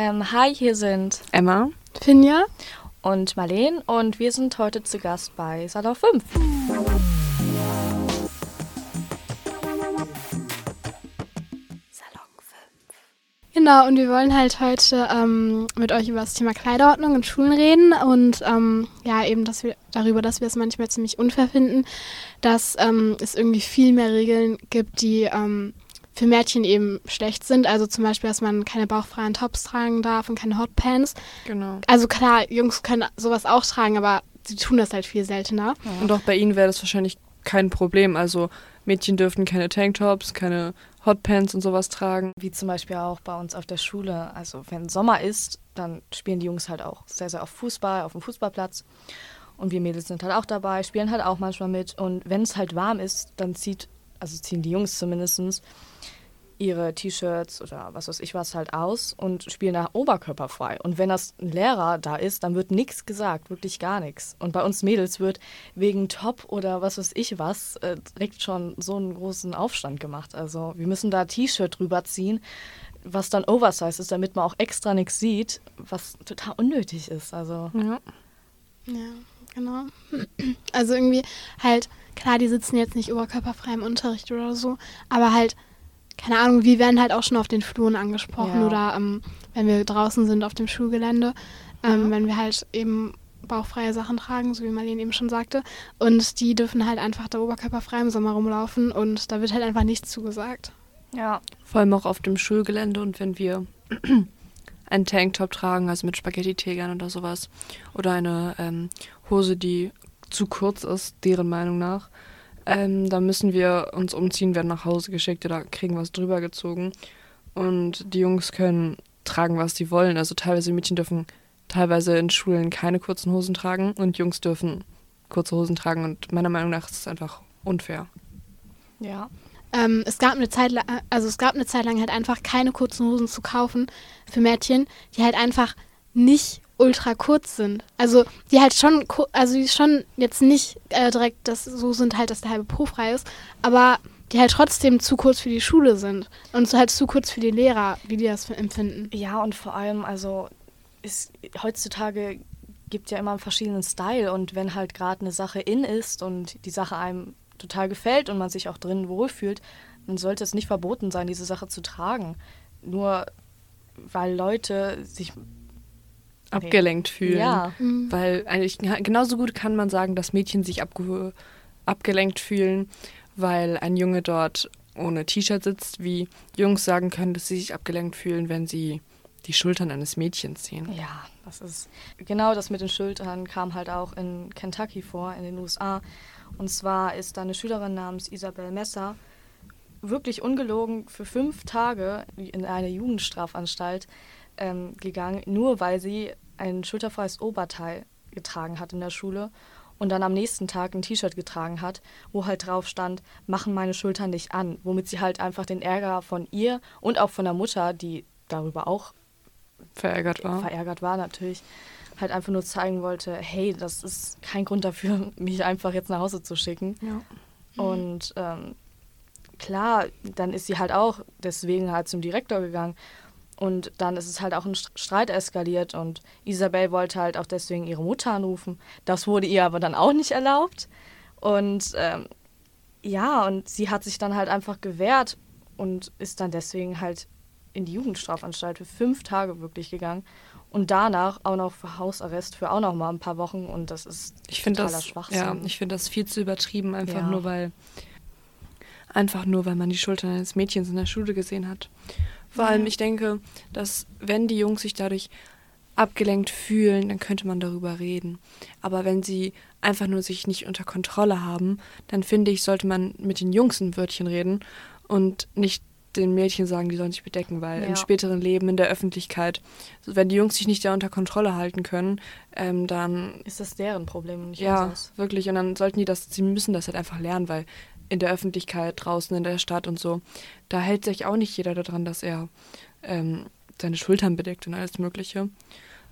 Ähm, hi, hier sind Emma, Finja. Und Marleen. Und wir sind heute zu Gast bei Salon 5. Genau, und wir wollen halt heute ähm, mit euch über das Thema Kleiderordnung in Schulen reden. Und ähm, ja, eben dass wir, darüber, dass wir es manchmal ziemlich unfair finden, dass ähm, es irgendwie viel mehr Regeln gibt, die ähm, für Mädchen eben schlecht sind. Also zum Beispiel, dass man keine bauchfreien Tops tragen darf und keine Hotpants. genau. Also klar, Jungs können sowas auch tragen, aber sie tun das halt viel seltener. Und auch bei ihnen wäre das wahrscheinlich kein Problem. Also Mädchen dürften keine Tanktops, keine Hotpants und sowas tragen. Wie zum Beispiel auch bei uns auf der Schule. Also wenn Sommer ist, dann spielen die Jungs halt auch sehr, sehr oft Fußball auf dem Fußballplatz. Und wir Mädels sind halt auch dabei, spielen halt auch manchmal mit. Und wenn es halt warm ist, dann zieht, also ziehen die Jungs zumindest ihre T-Shirts oder was weiß ich was halt aus und spielen da oberkörperfrei. Und wenn das ein Lehrer da ist, dann wird nichts gesagt, wirklich gar nichts. Und bei uns Mädels wird wegen Top oder was weiß ich was äh, direkt schon so einen großen Aufstand gemacht. Also wir müssen da T-Shirt drüber ziehen, was dann Oversize ist, damit man auch extra nichts sieht, was total unnötig ist. Also Ja. Ja, genau. Also irgendwie halt, klar, die sitzen jetzt nicht oberkörperfrei im Unterricht oder so, aber halt, keine Ahnung, wir werden halt auch schon auf den Fluren angesprochen Ja. oder ähm, wenn wir draußen sind auf dem Schulgelände, ähm, wenn wir halt eben bauchfreie Sachen tragen, so wie Marlene eben schon sagte. Und die dürfen halt einfach da oberkörperfrei im Sommer rumlaufen und da wird halt einfach nichts zugesagt. ja, Vor allem auch auf dem Schulgelände und wenn wir einen Tanktop tragen, also mit Spaghetti-Tegern oder sowas, oder eine ähm, Hose, die zu kurz ist, deren Meinung nach, ähm, dann müssen wir uns umziehen, werden nach Hause geschickt oder kriegen was drüber gezogen. Und die Jungs können tragen, was sie wollen. Also teilweise Mädchen dürfen teilweise in Schulen keine kurzen Hosen tragen und Jungs dürfen kurze Hosen tragen. Und meiner Meinung nach ist es einfach unfair. ja. Ähm, es gab eine Zeit lang, also es gab eine Zeit lang halt einfach keine kurzen Hosen zu kaufen für Mädchen, die halt einfach nicht ultra kurz sind. Also die halt schon, also die schon jetzt nicht äh, direkt das so sind halt, dass der halbe Po frei ist, aber die halt trotzdem zu kurz für die Schule sind und halt zu kurz für die Lehrer, wie die das empfinden. Ja, und vor allem, also ist, heutzutage gibt ja immer einen verschiedenen Style und wenn halt gerade eine Sache in ist und die Sache einem total gefällt und man sich auch drin wohlfühlt, dann sollte es nicht verboten sein, diese Sache zu tragen. Nur weil Leute sich Abgelenkt fühlen. Ja. Mhm. Weil eigentlich genauso gut kann man sagen, dass Mädchen sich abge abgelenkt fühlen, weil ein Junge dort ohne T-Shirt sitzt, wie Jungs sagen können, dass sie sich abgelenkt fühlen, wenn sie die Schultern eines Mädchens sehen. Ja, das ist genau das mit den Schultern kam halt auch in Kentucky vor, in den USA. Und zwar ist da eine Schülerin namens Isabel Messer wirklich ungelogen für fünf Tage in eine Jugendstrafanstalt ähm, gegangen, nur weil sie ein schulterfreies Oberteil getragen hat in der Schule und dann am nächsten Tag ein T-Shirt getragen hat, wo halt drauf stand, machen meine Schultern nicht an, womit sie halt einfach den Ärger von ihr und auch von der Mutter, die darüber auch Verärgert war. verärgert war natürlich, halt einfach nur zeigen wollte, hey, das ist kein Grund dafür, mich einfach jetzt nach Hause zu schicken. Ja. Und ähm, klar, dann ist sie halt auch deswegen halt zum Direktor gegangen. Und dann ist es halt auch ein St- Streit eskaliert und Isabel wollte halt auch deswegen ihre Mutter anrufen. Das wurde ihr aber dann auch nicht erlaubt. Und ähm, ja, und sie hat sich dann halt einfach gewehrt und ist dann deswegen halt in die Jugendstrafanstalt für fünf Tage wirklich gegangen. Und danach auch noch für Hausarrest für auch noch mal ein paar Wochen. Und das ist Ich finde totaler das, Schwachsinn. ja, ich finde das viel zu übertrieben, einfach Ja. nur weil einfach nur weil man die Schultern eines Mädchens in der Schule gesehen hat. Vor allem, ich denke, dass wenn die Jungs sich dadurch abgelenkt fühlen, dann könnte man darüber reden. Aber wenn sie einfach nur sich nicht unter Kontrolle haben, dann finde ich, sollte man mit den Jungs ein Wörtchen reden und nicht den Mädchen sagen, die sollen sich bedecken, weil im Ja. späteren Leben in der Öffentlichkeit, wenn die Jungs sich nicht da unter Kontrolle halten können, ähm, dann ist das deren Problem und nicht ja, unseres. wirklich. Und dann sollten die das, sie müssen das halt einfach lernen, weil in der Öffentlichkeit, draußen in der Stadt und so, da hält sich auch nicht jeder daran, dass er ähm, seine Schultern bedeckt und alles Mögliche.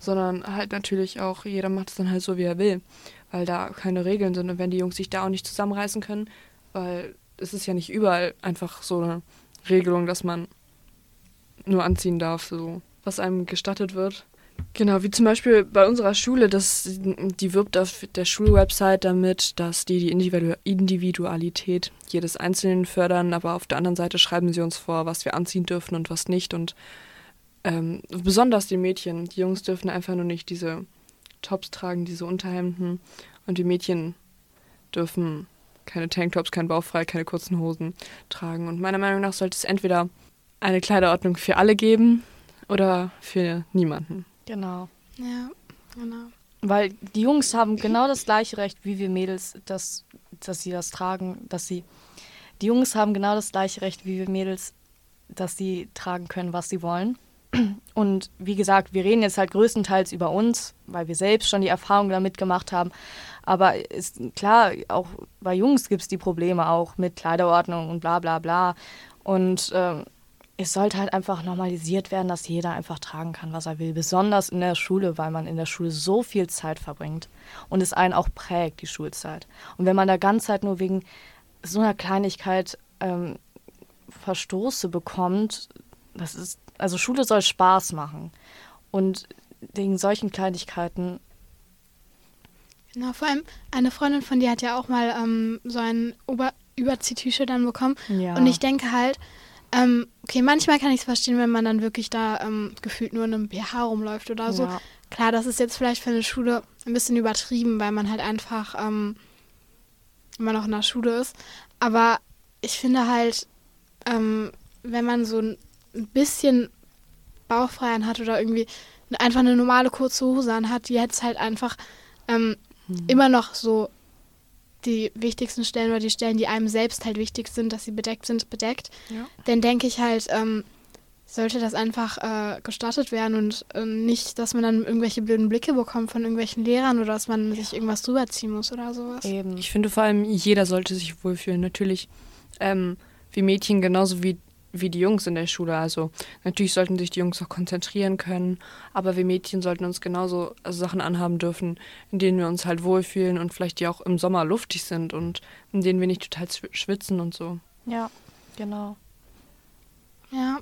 Sondern halt natürlich auch, jeder macht es dann halt so, wie er will, weil da keine Regeln sind. Und wenn die Jungs sich da auch nicht zusammenreißen können, weil es ist ja nicht überall einfach so eine Regelung, dass man nur anziehen darf, so was einem gestattet wird. Genau, wie zum Beispiel bei unserer Schule, das, die wirbt auf der Schulwebsite damit, dass die die Individu Individualität jedes Einzelnen fördern, aber auf der anderen Seite schreiben sie uns vor, was wir anziehen dürfen und was nicht. Und ähm, besonders die Mädchen, die Jungs dürfen einfach nur nicht diese Tops tragen, diese Unterhemden. Und die Mädchen dürfen keine Tanktops, kein Bauchfrei, keine kurzen Hosen tragen. Und meiner Meinung nach sollte es entweder eine Kleiderordnung für alle geben oder für niemanden. Genau. Ja, genau. Weil die Jungs haben genau das gleiche Recht wie wir Mädels, dass, dass sie das tragen, dass sie. Die Jungs haben genau das gleiche Recht wie wir Mädels, dass sie tragen können, was sie wollen. Und wie gesagt, wir reden jetzt halt größtenteils über uns, weil wir selbst schon die Erfahrung damit gemacht haben. Aber ist klar, auch bei Jungs gibt es die Probleme auch mit Kleiderordnung und bla bla bla. Und ähm, es sollte halt einfach normalisiert werden, dass jeder einfach tragen kann, was er will. Besonders in der Schule, weil man in der Schule so viel Zeit verbringt und es einen auch prägt, die Schulzeit. Und wenn man da ganz Zeit nur wegen so einer Kleinigkeit ähm, Verstoße bekommt, das ist, also Schule soll Spaß machen. Und wegen solchen Kleinigkeiten. Genau, vor allem eine Freundin von dir hat ja auch mal ähm, so ein Ober Überzieh-T-Shirt dann bekommen. Ja. Und ich denke halt, ähm, okay, manchmal kann ich es verstehen, wenn man dann wirklich da ähm, gefühlt nur in einem BH rumläuft oder so. Ja. Klar, das ist jetzt vielleicht für eine Schule ein bisschen übertrieben, weil man halt einfach ähm, immer noch in der Schule ist. Aber ich finde halt, ähm, wenn man so ein bisschen Bauchfrei hat oder irgendwie einfach eine normale kurze Hose anhat, die jetzt halt einfach ähm, Hm. immer noch so die wichtigsten Stellen oder die Stellen, die einem selbst halt wichtig sind, dass sie bedeckt sind, bedeckt, Ja. dann denke ich halt, ähm, sollte das einfach äh, gestattet werden und äh, nicht, dass man dann irgendwelche blöden Blicke bekommt von irgendwelchen Lehrern oder dass man sich irgendwas drüber ziehen muss oder sowas. Eben. Ich finde vor allem, jeder sollte sich wohlfühlen. Natürlich, ähm, wie Mädchen genauso wie, wie die Jungs in der Schule. Also natürlich sollten sich die Jungs auch konzentrieren können, aber wir Mädchen sollten uns genauso Sachen anhaben dürfen, in denen wir uns halt wohlfühlen und vielleicht die auch im Sommer luftig sind und in denen wir nicht total schwitzen und so. Ja, genau. Ja,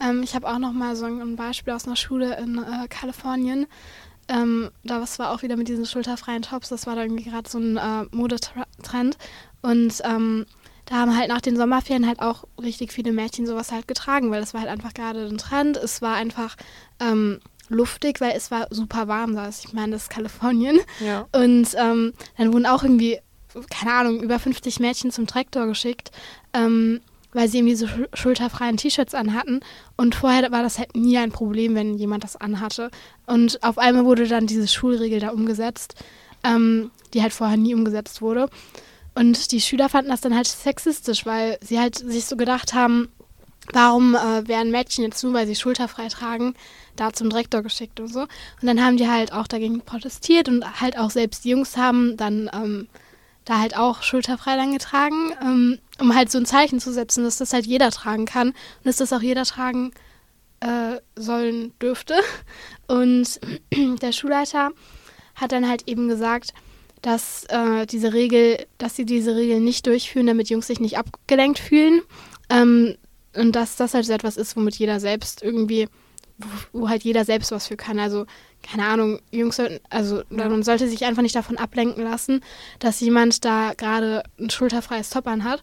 ähm, ich habe auch noch mal so ein Beispiel aus einer Schule in äh, Kalifornien. Ähm, da was war auch wieder mit diesen schulterfreien Tops. Das war da irgendwie gerade so ein äh, Modetrend. Und ähm, da haben halt nach den Sommerferien halt auch richtig viele Mädchen sowas halt getragen, weil das war halt einfach gerade ein Trend. Es war einfach ähm, luftig, weil es war super warm da. Ich meine, das ist Kalifornien. Ja. Und ähm, dann wurden auch irgendwie, keine Ahnung, über 50 Mädchen zum Traktor geschickt, ähm, weil sie irgendwie so schul- schulterfreien T-Shirts anhatten. Und vorher war das halt nie ein Problem, wenn jemand das anhatte. Und auf einmal wurde dann diese Schulregel da umgesetzt, ähm, die halt vorher nie umgesetzt wurde. Und die Schüler fanden das dann halt sexistisch, weil sie halt sich so gedacht haben, warum äh, werden Mädchen jetzt nur, weil sie schulterfrei tragen, da zum Direktor geschickt und so. Und dann haben die halt auch dagegen protestiert und halt auch selbst die Jungs haben dann ähm, da halt auch schulterfrei dann getragen, ähm, um halt so ein Zeichen zu setzen, dass das halt jeder tragen kann und dass das auch jeder tragen äh, sollen dürfte. Und der Schulleiter hat dann halt eben gesagt, dass äh, diese Regel, dass sie diese Regel nicht durchführen, damit Jungs sich nicht abgelenkt fühlen. Ähm, und dass das halt so etwas ist, womit jeder selbst irgendwie, wo, wo halt jeder selbst was für kann. Also, keine Ahnung, Jungs sollten, also man sollte sich einfach nicht davon ablenken lassen, dass jemand da gerade ein schulterfreies Top anhat.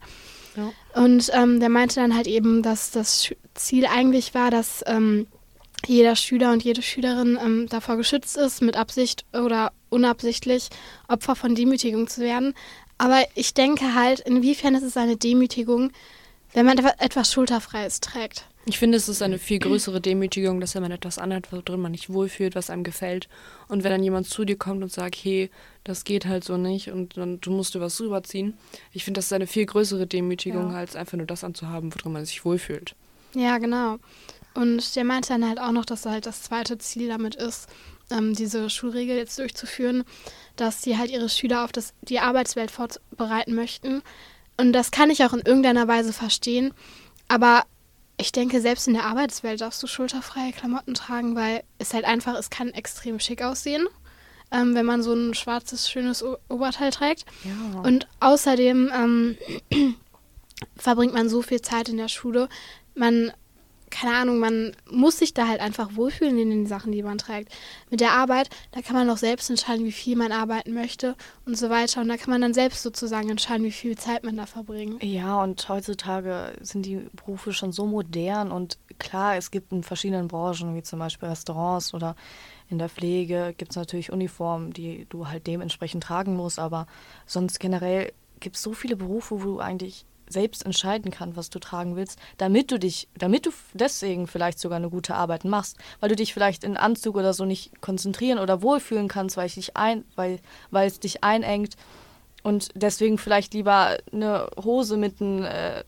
Ja. Und ähm, der meinte dann halt eben, dass das Ziel eigentlich war, dass ähm, jeder Schüler und jede Schülerin ähm, davor geschützt ist, mit Absicht oder unabsichtlich Opfer von Demütigung zu werden. Aber ich denke halt, inwiefern ist es eine Demütigung, wenn man etwa- etwas Schulterfreies trägt. Ich finde, es ist eine viel größere Demütigung, dass wenn man etwas anhat, worin man nicht wohlfühlt, was einem gefällt. Und wenn dann jemand zu dir kommt und sagt, hey, das geht halt so nicht und dann du musst dir was rüberziehen. Ich finde, das ist eine viel größere Demütigung, Ja. als einfach nur das anzuhaben, worin man sich wohlfühlt. Ja, genau. Und der meinte dann halt auch noch, dass halt das zweite Ziel damit ist, ähm, diese Schulregel jetzt durchzuführen, dass sie halt ihre Schüler auf das, die Arbeitswelt vorbereiten möchten. Und das kann ich auch in irgendeiner Weise verstehen. Aber ich denke, selbst in der Arbeitswelt darfst du schulterfreie Klamotten tragen, weil es halt einfach, es kann extrem schick aussehen, ähm, wenn man so ein schwarzes, schönes O Oberteil trägt. Ja. Und außerdem ähm, verbringt man so viel Zeit in der Schule. Man keine Ahnung, man muss sich da halt einfach wohlfühlen in den Sachen, die man trägt. Mit der Arbeit, da kann man auch selbst entscheiden, wie viel man arbeiten möchte und so weiter. Und da kann man dann selbst sozusagen entscheiden, wie viel Zeit man da verbringt. Ja, und heutzutage sind die Berufe schon so modern und klar, es gibt in verschiedenen Branchen, wie zum Beispiel Restaurants oder in der Pflege, gibt es natürlich Uniformen, die du halt dementsprechend tragen musst, aber sonst generell gibt es so viele Berufe, wo du eigentlich selbst entscheiden kannst, was du tragen willst, damit du dich, damit du deswegen vielleicht sogar eine gute Arbeit machst, weil du dich vielleicht in Anzug oder so nicht konzentrieren oder wohlfühlen kannst, weil, ich dich ein, weil, weil es dich einengt und deswegen vielleicht lieber eine Hose mit einem äh,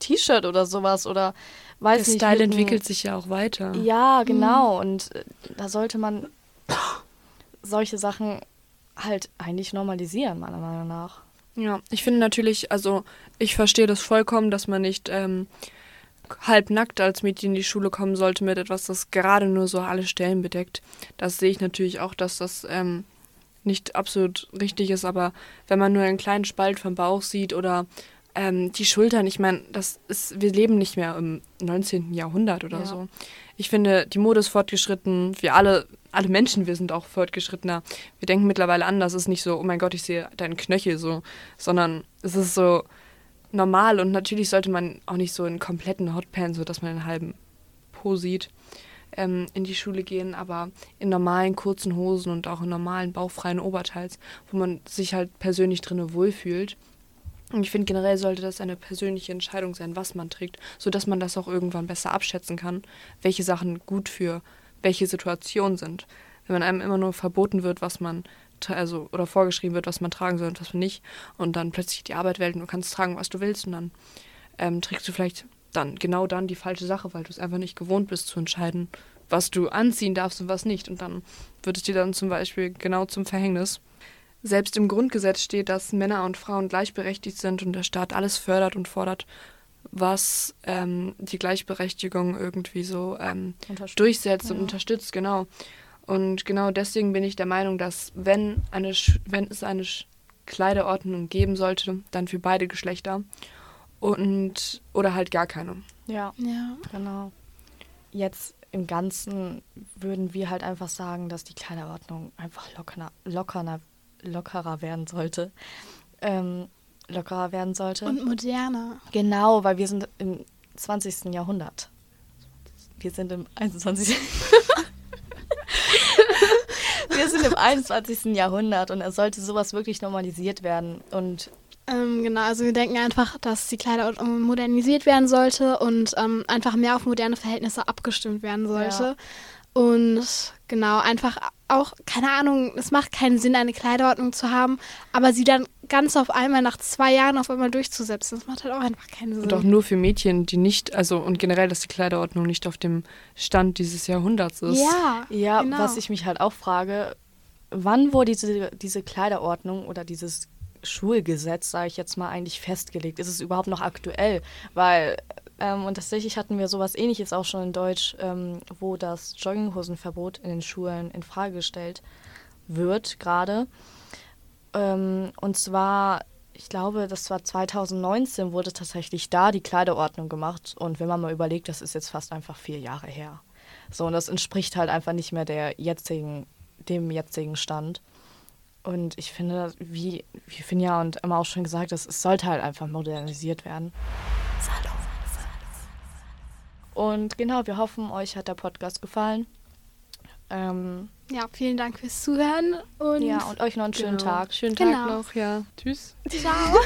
T-Shirt oder sowas oder weiß Der nicht. Style mit einem- entwickelt sich ja auch weiter. Ja, genau. Und äh, da sollte man solche Sachen halt eigentlich normalisieren, meiner Meinung nach. Ja, ich finde natürlich, also ich verstehe das vollkommen, dass man nicht ähm, halbnackt als Mädchen in die Schule kommen sollte mit etwas, das gerade nur so alle Stellen bedeckt. Das sehe ich natürlich auch, dass das ähm, nicht absolut richtig ist, aber wenn man nur einen kleinen Spalt vom Bauch sieht oder ähm, die Schultern, ich meine, das ist, wir leben nicht mehr im 19. Jahrhundert oder Ja. so. Ich finde, die Mode ist fortgeschritten, wir alle, alle Menschen, wir sind auch fortgeschrittener. Wir denken mittlerweile anders, es ist nicht so, oh mein Gott, ich sehe deinen Knöchel so, sondern es ist so normal und natürlich sollte man auch nicht so in kompletten Hotpants, so dass man einen halben Po sieht, ähm, in die Schule gehen, aber in normalen kurzen Hosen und auch in normalen bauchfreien Oberteils, wo man sich halt persönlich drinne wohlfühlt. Und ich finde generell sollte das eine persönliche Entscheidung sein, was man trägt, sodass man das auch irgendwann besser abschätzen kann, welche Sachen gut für welche Situation sind. Wenn man einem immer nur verboten wird, was man also oder vorgeschrieben wird, was man tragen soll und was man nicht, und dann plötzlich die Arbeit wählt und du kannst tragen, was du willst, und dann ähm, trägst du vielleicht dann genau dann die falsche Sache, weil du es einfach nicht gewohnt bist zu entscheiden, was du anziehen darfst und was nicht. Und dann wird es dir dann zum Beispiel genau zum Verhängnis. Selbst im Grundgesetz steht, dass Männer und Frauen gleichberechtigt sind und der Staat alles fördert und fordert, was ähm, die Gleichberechtigung irgendwie so ähm, durchsetzt und Ja. unterstützt, genau. Und genau deswegen bin ich der Meinung, dass wenn, eine, Sch- wenn es eine Sch- Kleiderordnung geben sollte, dann für beide Geschlechter und oder halt gar keine. Ja, Ja. genau. Jetzt im Ganzen würden wir halt einfach sagen, dass die Kleiderordnung einfach lockerer, lockerer, lockerer werden sollte. Ähm, lockerer werden sollte. Und moderner. Genau, weil wir sind im 20. Jahrhundert. Wir sind im 21. wir sind im 21. Jahrhundert und es sollte sowas wirklich normalisiert werden. Und Ähm, genau, also wir denken einfach, dass die Kleiderordnung modernisiert werden sollte und ähm, einfach mehr auf moderne Verhältnisse abgestimmt werden sollte. Und genau, einfach auch, keine Ahnung, es macht keinen Sinn, eine Kleiderordnung zu haben, aber sie dann ganz auf einmal nach zwei Jahren auf einmal durchzusetzen. Das macht halt auch einfach keinen Sinn. Und auch nur für Mädchen, die nicht, also und generell, dass die Kleiderordnung nicht auf dem Stand dieses Jahrhunderts ist. ja, ja, genau. was ich mich halt auch frage, wann wurde diese, diese Kleiderordnung oder dieses Schulgesetz, sage ich jetzt mal, eigentlich festgelegt? Ist es überhaupt noch aktuell? Weil, ähm, und tatsächlich hatten wir sowas ähnliches auch schon in Deutsch, ähm, wo das Jogginghosenverbot in den Schulen in Frage gestellt wird, gerade. Ähm, und zwar, ich glaube, das war 2019, wurde tatsächlich da die Kleiderordnung gemacht. Und wenn man mal überlegt, das ist jetzt fast einfach vier Jahre her. So, und das entspricht halt einfach nicht mehr der jetzigen, dem jetzigen Stand. Und ich finde, wie, wie Finja und Emma auch schon gesagt, das, es sollte halt einfach modernisiert werden. Und genau, wir hoffen, euch hat der Podcast gefallen. Ähm, ja, vielen Dank fürs Zuhören und ja, und euch noch einen schönen Genau. Tag. Schönen Genau. Tag noch, ja. Tschüss. ciao.